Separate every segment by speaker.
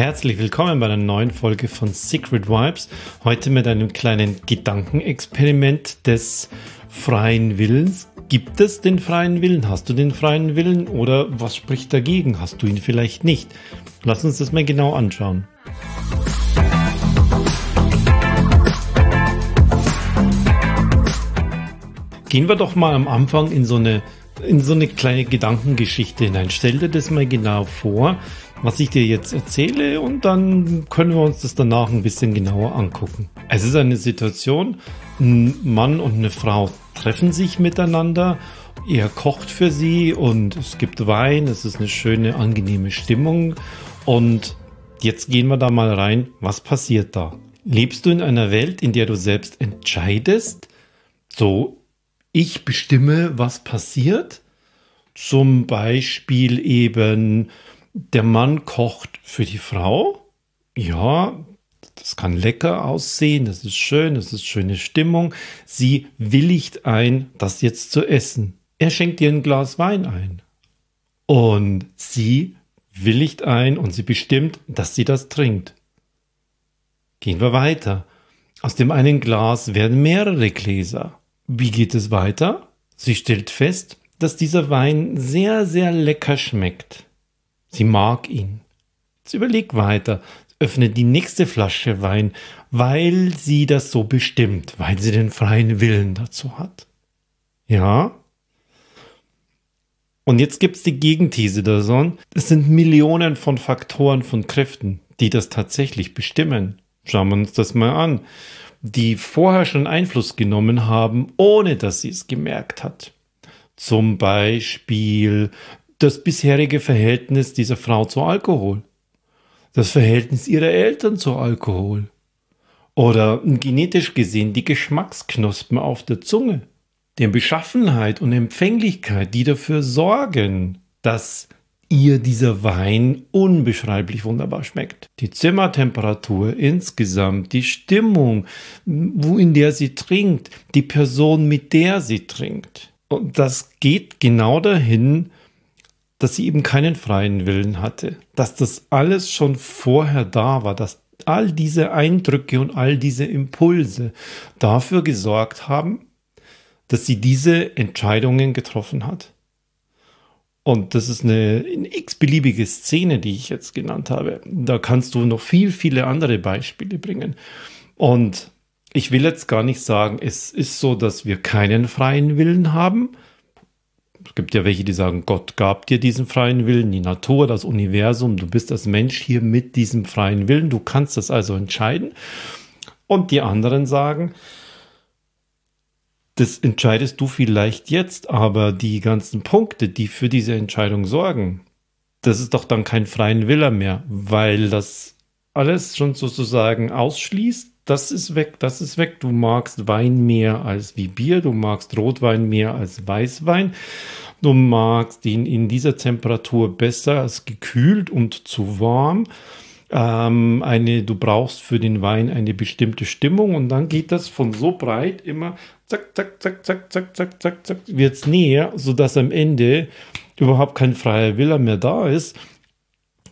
Speaker 1: Herzlich willkommen bei einer neuen Folge von Secret Vibes. Heute mit einem kleinen Gedankenexperiment des freien Willens. Gibt es den freien Willen? Hast du den freien Willen? Oder was spricht dagegen? Hast du ihn vielleicht nicht? Lass uns das mal genau anschauen. Gehen wir doch mal am Anfang in so eine, in so eine kleine Gedankengeschichte hinein. Stell dir das mal genau vor, was ich dir jetzt erzähle und dann können wir uns das danach ein bisschen genauer angucken. Es ist eine Situation, ein Mann und eine Frau treffen sich miteinander, er kocht für sie und es gibt Wein, es ist eine schöne, angenehme Stimmung und jetzt gehen wir da mal rein, was passiert da? Lebst du in einer Welt, in der du selbst entscheidest? So ich bestimme, was passiert. Zum Beispiel eben, der Mann kocht für die Frau. Ja, das kann lecker aussehen, das ist schön, das ist schöne Stimmung. Sie willigt ein, das jetzt zu essen. Er schenkt ihr ein Glas Wein ein. Und sie willigt ein und sie bestimmt, dass sie das trinkt. Gehen wir weiter. Aus dem einen Glas werden mehrere Gläser. Wie geht es weiter? Sie stellt fest, dass dieser Wein sehr, sehr lecker schmeckt. Sie mag ihn. Sie überlegt weiter, öffnet die nächste Flasche Wein, weil sie das so bestimmt, weil sie den freien Willen dazu hat. Ja? Und jetzt gibt's die Gegenthese davon. Es sind Millionen von Faktoren, von Kräften, die das tatsächlich bestimmen. Schauen wir uns das mal an die vorher schon Einfluss genommen haben, ohne dass sie es gemerkt hat. Zum Beispiel das bisherige Verhältnis dieser Frau zu Alkohol, das Verhältnis ihrer Eltern zu Alkohol. Oder genetisch gesehen die Geschmacksknospen auf der Zunge, der Beschaffenheit und Empfänglichkeit, die dafür sorgen, dass ihr dieser Wein unbeschreiblich wunderbar schmeckt. Die Zimmertemperatur insgesamt, die Stimmung, wo in der sie trinkt, die Person, mit der sie trinkt. Und das geht genau dahin, dass sie eben keinen freien Willen hatte, dass das alles schon vorher da war, dass all diese Eindrücke und all diese Impulse dafür gesorgt haben, dass sie diese Entscheidungen getroffen hat. Und das ist eine, eine x-beliebige Szene, die ich jetzt genannt habe. Da kannst du noch viel, viele andere Beispiele bringen. Und ich will jetzt gar nicht sagen, es ist so, dass wir keinen freien Willen haben. Es gibt ja welche, die sagen, Gott gab dir diesen freien Willen, die Natur, das Universum, du bist als Mensch hier mit diesem freien Willen, du kannst das also entscheiden. Und die anderen sagen, das entscheidest du vielleicht jetzt, aber die ganzen Punkte, die für diese Entscheidung sorgen, das ist doch dann kein freien Willer mehr, weil das alles schon sozusagen ausschließt. Das ist weg, das ist weg. Du magst Wein mehr als wie Bier, du magst Rotwein mehr als Weißwein. Du magst ihn in dieser Temperatur besser als gekühlt und zu warm ähm, eine, du brauchst für den Wein eine bestimmte Stimmung und dann geht das von so breit immer zack, zack, zack, zack, zack, zack, zack, zack, wird's näher, sodass am Ende überhaupt kein freier Wille mehr da ist,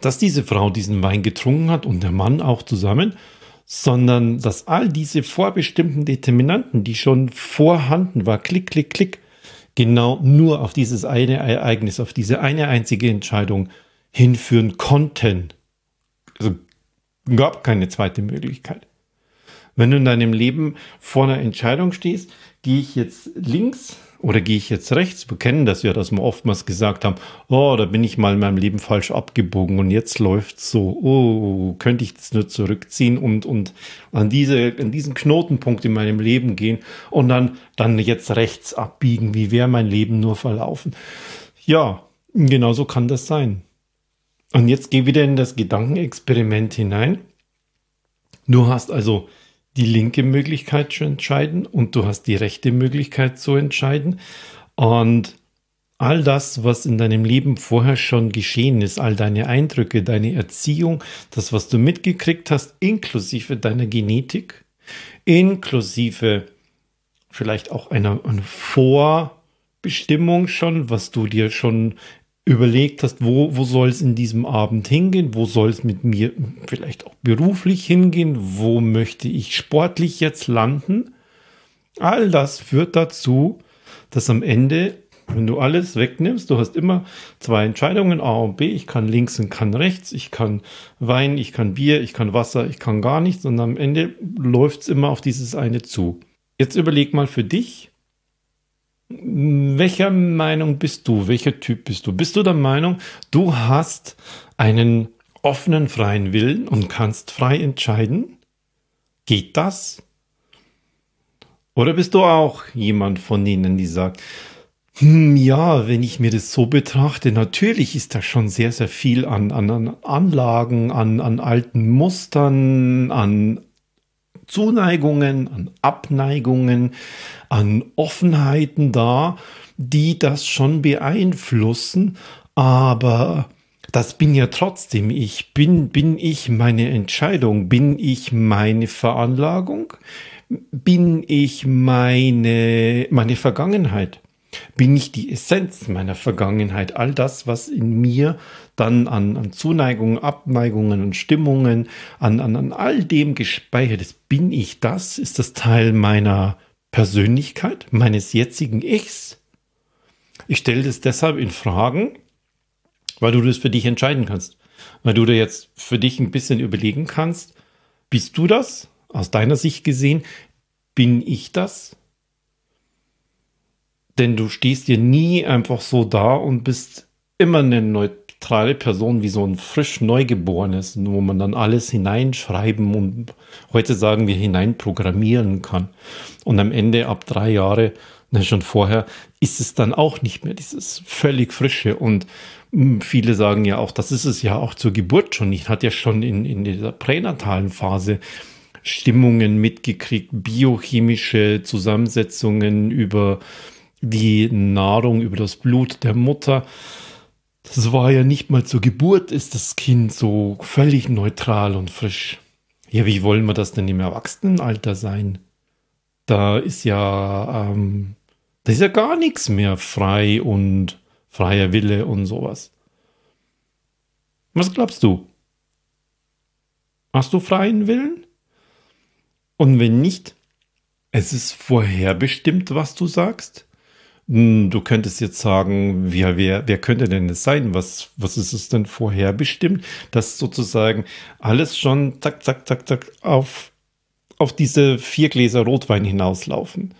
Speaker 1: dass diese Frau diesen Wein getrunken hat und der Mann auch zusammen, sondern dass all diese vorbestimmten Determinanten, die schon vorhanden war, klick, klick, klick, genau nur auf dieses eine Ereignis, auf diese eine einzige Entscheidung hinführen konnten. Also gab keine zweite Möglichkeit. Wenn du in deinem Leben vor einer Entscheidung stehst, gehe ich jetzt links oder gehe ich jetzt rechts? Wir kennen das ja, dass wir oftmals gesagt haben, oh, da bin ich mal in meinem Leben falsch abgebogen und jetzt läuft's so, oh, könnte ich das nur zurückziehen und, und an diese, an diesen Knotenpunkt in meinem Leben gehen und dann, dann jetzt rechts abbiegen, wie wäre mein Leben nur verlaufen? Ja, genau so kann das sein. Und jetzt geh wieder in das Gedankenexperiment hinein. Du hast also die linke Möglichkeit zu entscheiden und du hast die rechte Möglichkeit zu entscheiden. Und all das, was in deinem Leben vorher schon geschehen ist, all deine Eindrücke, deine Erziehung, das, was du mitgekriegt hast, inklusive deiner Genetik, inklusive vielleicht auch einer, einer Vorbestimmung schon, was du dir schon überlegt hast, wo, wo soll es in diesem Abend hingehen, wo soll es mit mir vielleicht auch beruflich hingehen, wo möchte ich sportlich jetzt landen. All das führt dazu, dass am Ende, wenn du alles wegnimmst, du hast immer zwei Entscheidungen, A und B, ich kann links und kann rechts, ich kann Wein, ich kann Bier, ich kann Wasser, ich kann gar nichts und am Ende läuft es immer auf dieses eine zu. Jetzt überleg mal für dich, welcher Meinung bist du? Welcher Typ bist du? Bist du der Meinung, du hast einen offenen, freien Willen und kannst frei entscheiden? Geht das? Oder bist du auch jemand von denen, die sagt, hm, ja, wenn ich mir das so betrachte, natürlich ist da schon sehr, sehr viel an, an, an Anlagen, an, an alten Mustern, an Zuneigungen, an Abneigungen, an Offenheiten da, die das schon beeinflussen, aber das bin ja trotzdem ich. Bin, bin ich meine Entscheidung? Bin ich meine Veranlagung? Bin ich meine, meine Vergangenheit? Bin ich die Essenz meiner Vergangenheit? All das, was in mir dann an, an Zuneigungen, Abneigungen und Stimmungen, an, an, an all dem gespeichert ist. Bin ich das? Ist das Teil meiner Persönlichkeit, meines jetzigen Ichs? Ich stelle das deshalb in Fragen, weil du das für dich entscheiden kannst. Weil du dir jetzt für dich ein bisschen überlegen kannst, bist du das? Aus deiner Sicht gesehen, bin ich das? Denn du stehst dir nie einfach so da und bist immer eine neutrale Person wie so ein frisch Neugeborenes, wo man dann alles hineinschreiben und heute sagen wir hineinprogrammieren kann. Und am Ende ab drei Jahre, ne, schon vorher, ist es dann auch nicht mehr dieses völlig frische. Und hm, viele sagen ja auch, das ist es ja auch zur Geburt schon. Ich hatte ja schon in, in dieser pränatalen Phase Stimmungen mitgekriegt, biochemische Zusammensetzungen über die Nahrung über das Blut der Mutter. Das war ja nicht mal zur Geburt, ist das Kind so völlig neutral und frisch. Ja, wie wollen wir das denn im Erwachsenenalter sein? Da ist ja, ähm, da ist ja gar nichts mehr frei und freier Wille und sowas. Was glaubst du? Hast du freien Willen? Und wenn nicht, es ist vorherbestimmt, was du sagst? Hm, du könntest jetzt sagen, wer, wer, wer könnte denn es sein? Was, was ist es denn vorherbestimmt? Dass sozusagen alles schon zack, zack, zack, zack auf, auf diese vier Gläser Rotwein hinauslaufen.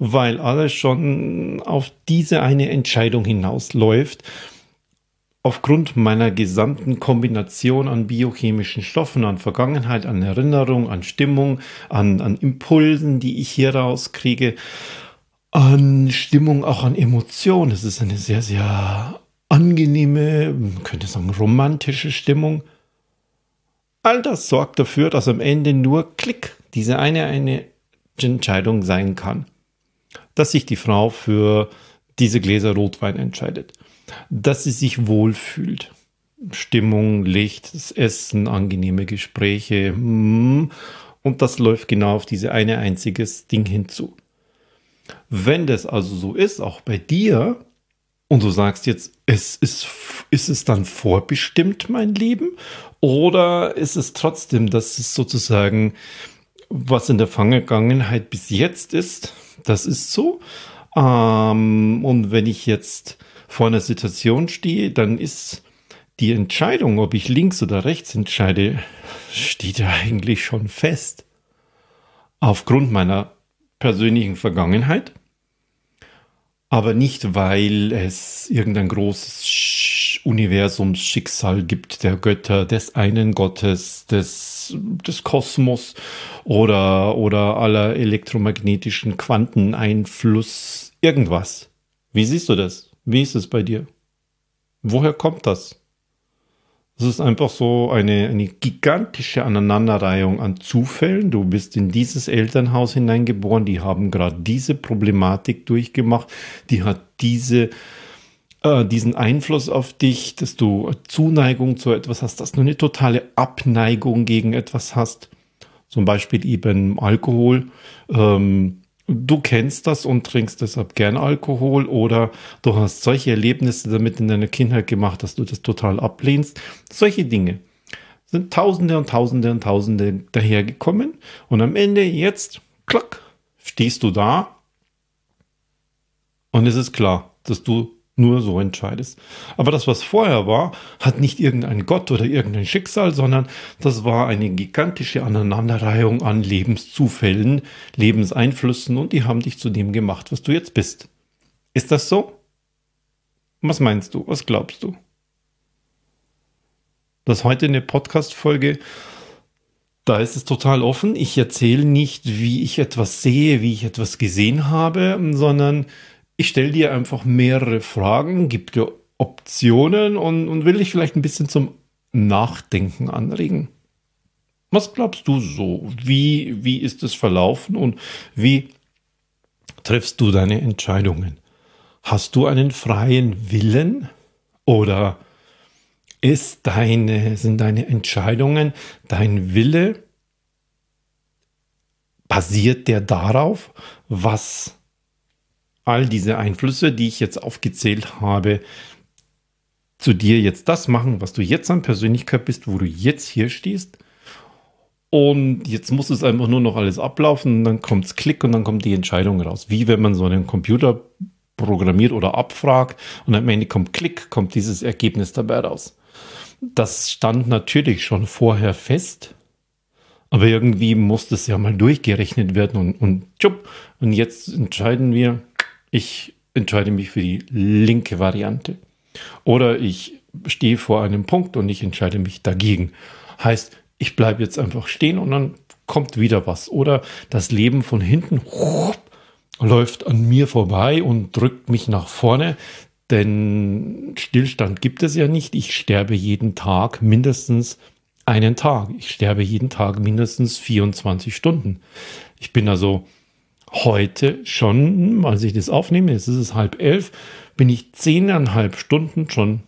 Speaker 1: Weil alles schon auf diese eine Entscheidung hinausläuft. Aufgrund meiner gesamten Kombination an biochemischen Stoffen, an Vergangenheit, an Erinnerung, an Stimmung, an, an Impulsen, die ich hier rauskriege an Stimmung, auch an Emotionen. Es ist eine sehr, sehr angenehme, man könnte sagen, romantische Stimmung. All das sorgt dafür, dass am Ende nur Klick diese eine, eine Entscheidung sein kann. Dass sich die Frau für diese Gläser Rotwein entscheidet. Dass sie sich wohlfühlt. Stimmung, Licht, das Essen, angenehme Gespräche. Mm. Und das läuft genau auf diese eine einziges Ding hinzu. Wenn das also so ist, auch bei dir, und du sagst jetzt, es ist, ist es dann vorbestimmt, mein Leben? Oder ist es trotzdem, dass es sozusagen, was in der Vergangenheit bis jetzt ist, das ist so. Ähm, und wenn ich jetzt vor einer Situation stehe, dann ist die Entscheidung, ob ich links oder rechts entscheide, steht ja eigentlich schon fest. Aufgrund meiner persönlichen Vergangenheit, aber nicht, weil es irgendein großes Universumsschicksal gibt, der Götter, des einen Gottes, des, des Kosmos oder, oder aller elektromagnetischen Quanteneinfluss, irgendwas. Wie siehst du das? Wie ist es bei dir? Woher kommt das? Es ist einfach so eine, eine gigantische Aneinanderreihung an Zufällen. Du bist in dieses Elternhaus hineingeboren, die haben gerade diese Problematik durchgemacht, die hat diese, äh, diesen Einfluss auf dich, dass du Zuneigung zu etwas hast, dass du eine totale Abneigung gegen etwas hast. Zum Beispiel eben Alkohol. Ähm, du kennst das und trinkst deshalb gern Alkohol oder du hast solche Erlebnisse damit in deiner Kindheit gemacht, dass du das total ablehnst. Solche Dinge sind Tausende und Tausende und Tausende dahergekommen und am Ende jetzt, klack, stehst du da und es ist klar, dass du nur so entscheidest. Aber das, was vorher war, hat nicht irgendein Gott oder irgendein Schicksal, sondern das war eine gigantische Aneinanderreihung an Lebenszufällen, Lebenseinflüssen und die haben dich zu dem gemacht, was du jetzt bist. Ist das so? Was meinst du? Was glaubst du? Das heute eine Podcast-Folge, da ist es total offen. Ich erzähle nicht, wie ich etwas sehe, wie ich etwas gesehen habe, sondern ich stelle dir einfach mehrere Fragen, gebe dir Optionen und, und will dich vielleicht ein bisschen zum Nachdenken anregen. Was glaubst du so? Wie, wie ist es verlaufen und wie triffst du deine Entscheidungen? Hast du einen freien Willen oder ist deine, sind deine Entscheidungen, dein Wille, basiert der darauf, was all diese Einflüsse, die ich jetzt aufgezählt habe, zu dir jetzt das machen, was du jetzt an Persönlichkeit bist, wo du jetzt hier stehst. Und jetzt muss es einfach nur noch alles ablaufen dann kommt es Klick und dann kommt die Entscheidung raus. Wie wenn man so einen Computer programmiert oder abfragt und am Ende kommt Klick, kommt dieses Ergebnis dabei raus. Das stand natürlich schon vorher fest, aber irgendwie musste es ja mal durchgerechnet werden und, und, und jetzt entscheiden wir, ich entscheide mich für die linke Variante. Oder ich stehe vor einem Punkt und ich entscheide mich dagegen. Heißt, ich bleibe jetzt einfach stehen und dann kommt wieder was. Oder das Leben von hinten läuft an mir vorbei und drückt mich nach vorne. Denn Stillstand gibt es ja nicht. Ich sterbe jeden Tag mindestens einen Tag. Ich sterbe jeden Tag mindestens 24 Stunden. Ich bin also heute schon, als ich das aufnehme, jetzt ist es halb elf, bin ich zehneinhalb Stunden schon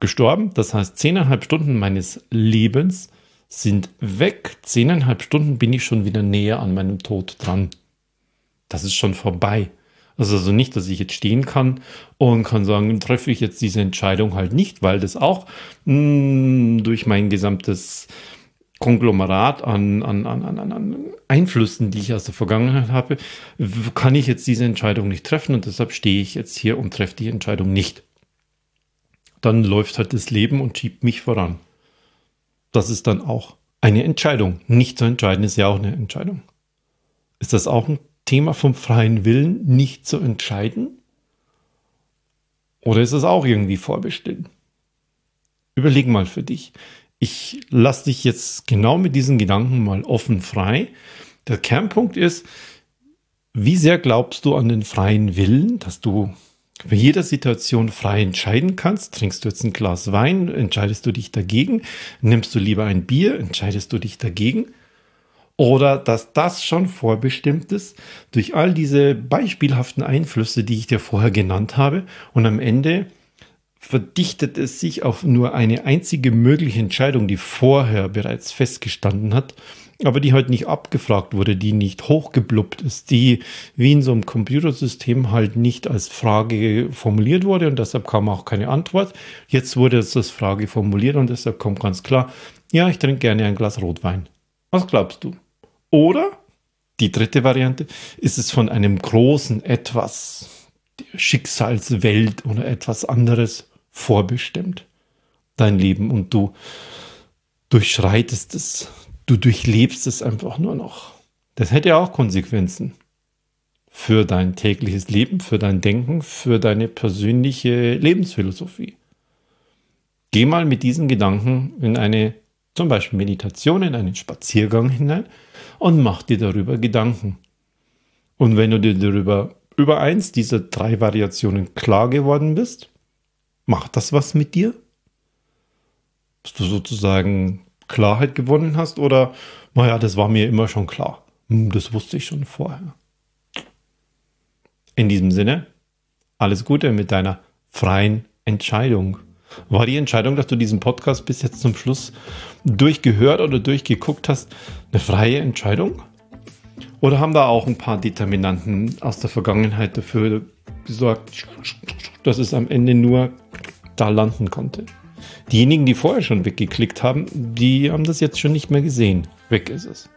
Speaker 1: gestorben. Das heißt, zehneinhalb Stunden meines Lebens sind weg. Zehneinhalb Stunden bin ich schon wieder näher an meinem Tod dran. Das ist schon vorbei. Also, also nicht, dass ich jetzt stehen kann und kann sagen, treffe ich jetzt diese Entscheidung halt nicht, weil das auch mh, mm, durch mein gesamtes Konglomerat an, an, an, an, Einflüssen, die ich aus der Vergangenheit habe, kann ich jetzt diese Entscheidung nicht treffen und deshalb stehe ich jetzt hier und treffe die Entscheidung nicht. Dann läuft halt das Leben und schiebt mich voran. Das ist dann auch eine Entscheidung. Nicht zu entscheiden ist ja auch eine Entscheidung. Ist das auch ein Thema vom freien Willen, nicht zu entscheiden? Oder ist es auch irgendwie vorbestimmt? Überleg mal für dich. Ich lasse dich jetzt genau mit diesen Gedanken mal offen frei. Der Kernpunkt ist, wie sehr glaubst du an den freien Willen, dass du für jede Situation frei entscheiden kannst? Trinkst du jetzt ein Glas Wein? Entscheidest du dich dagegen? Nimmst du lieber ein Bier? Entscheidest du dich dagegen? Oder dass das schon vorbestimmt ist durch all diese beispielhaften Einflüsse, die ich dir vorher genannt habe und am Ende verdichtet es sich auf nur eine einzige mögliche Entscheidung, die vorher bereits festgestanden hat, aber die halt nicht abgefragt wurde, die nicht hochgeblubbt ist, die wie in so einem Computersystem halt nicht als Frage formuliert wurde und deshalb kam auch keine Antwort. Jetzt wurde es als Frage formuliert und deshalb kommt ganz klar, ja, ich trinke gerne ein Glas Rotwein. Was glaubst du? Oder die dritte Variante, ist es von einem großen Etwas, Schicksalswelt oder etwas anderes vorbestimmt, dein Leben, und du durchschreitest es, du durchlebst es einfach nur noch. Das hätte ja auch Konsequenzen für dein tägliches Leben, für dein Denken, für deine persönliche Lebensphilosophie. Geh mal mit diesen Gedanken in eine zum Beispiel Meditation, in einen Spaziergang hinein und mach dir darüber Gedanken. Und wenn du dir darüber über eins dieser drei Variationen klar geworden bist, Macht das was mit dir? Dass du sozusagen Klarheit gewonnen hast oder, naja, das war mir immer schon klar. Hm, das wusste ich schon vorher. In diesem Sinne, alles Gute mit deiner freien Entscheidung. War die Entscheidung, dass du diesen Podcast bis jetzt zum Schluss durchgehört oder durchgeguckt hast, eine freie Entscheidung? Oder haben da auch ein paar Determinanten aus der Vergangenheit dafür gesorgt, dass es am Ende nur da landen konnte? Diejenigen, die vorher schon weggeklickt haben, die haben das jetzt schon nicht mehr gesehen. Weg ist es.